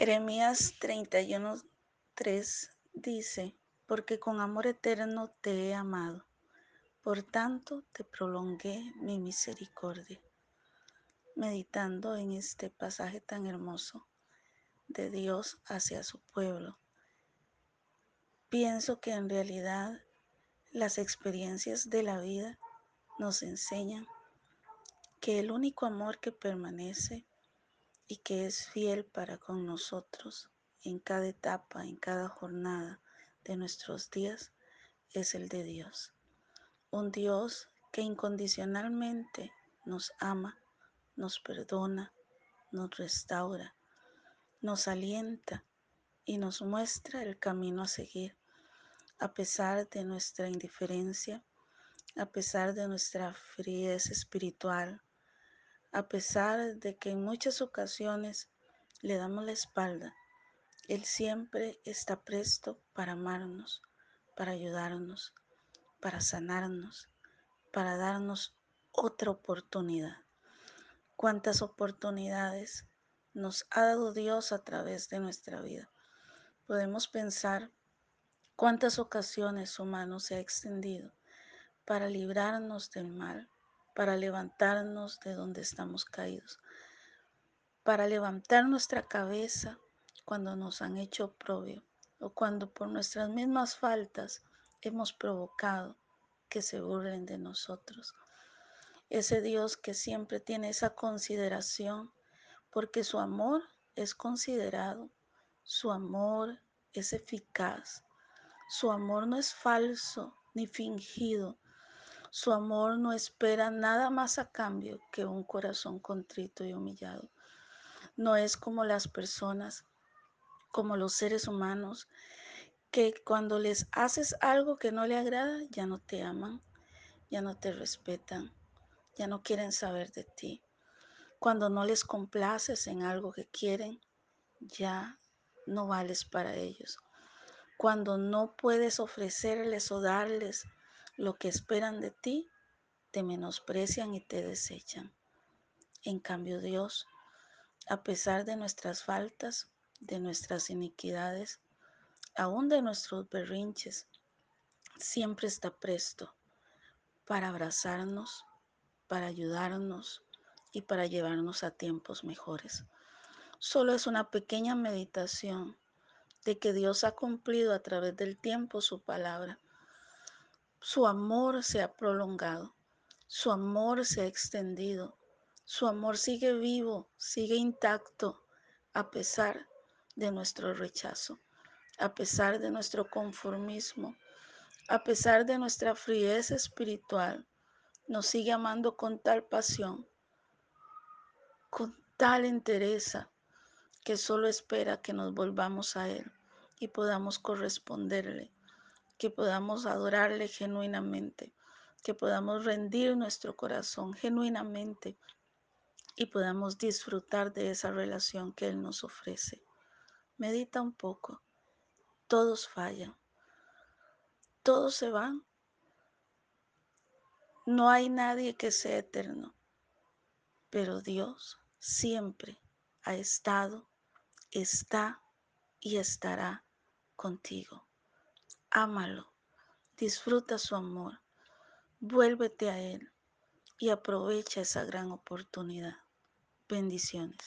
Jeremías 31:3 dice, porque con amor eterno te he amado, por tanto te prolongué mi misericordia. Meditando en este pasaje tan hermoso de Dios hacia su pueblo, pienso que en realidad las experiencias de la vida nos enseñan que el único amor que permanece y que es fiel para con nosotros en cada etapa, en cada jornada de nuestros días, es el de Dios. Un Dios que incondicionalmente nos ama, nos perdona, nos restaura, nos alienta y nos muestra el camino a seguir, a pesar de nuestra indiferencia, a pesar de nuestra friez espiritual, a pesar de que en muchas ocasiones le damos la espalda, Él siempre está presto para amarnos, para ayudarnos, para sanarnos, para darnos otra oportunidad. ¿Cuántas oportunidades nos ha dado Dios a través de nuestra vida? Podemos pensar cuántas ocasiones su mano se ha extendido para librarnos del mal, para levantarnos de donde estamos caídos, para levantar nuestra cabeza cuando nos han hecho oprobio o cuando por nuestras mismas faltas hemos provocado que se burlen de nosotros. Ese Dios que siempre tiene esa consideración porque su amor es considerado, su amor es eficaz, su amor no es falso ni fingido, su amor no espera nada más a cambio que un corazón contrito y humillado. No es como las personas, como los seres humanos, que cuando les haces algo que no le agrada, ya no te aman, ya no te respetan, ya no quieren saber de ti. Cuando no les complaces en algo que quieren, ya no vales para ellos. Cuando no puedes ofrecerles o darles lo que esperan de ti, te menosprecian y te desechan. En cambio Dios, a pesar de nuestras faltas, de nuestras iniquidades, aún de nuestros berrinches, siempre está presto para abrazarnos, para ayudarnos y para llevarnos a tiempos mejores. Solo es una pequeña meditación de que Dios ha cumplido a través del tiempo su palabra su amor se ha prolongado, su amor se ha extendido, su amor sigue vivo, sigue intacto, a pesar de nuestro rechazo, a pesar de nuestro conformismo, a pesar de nuestra frieza espiritual, nos sigue amando con tal pasión, con tal entereza, que solo espera que nos volvamos a Él y podamos corresponderle que podamos adorarle genuinamente, que podamos rendir nuestro corazón genuinamente y podamos disfrutar de esa relación que Él nos ofrece. Medita un poco. Todos fallan. Todos se van. No hay nadie que sea eterno. Pero Dios siempre ha estado, está y estará contigo ámalo, disfruta su amor, vuélvete a Él y aprovecha esa gran oportunidad. Bendiciones.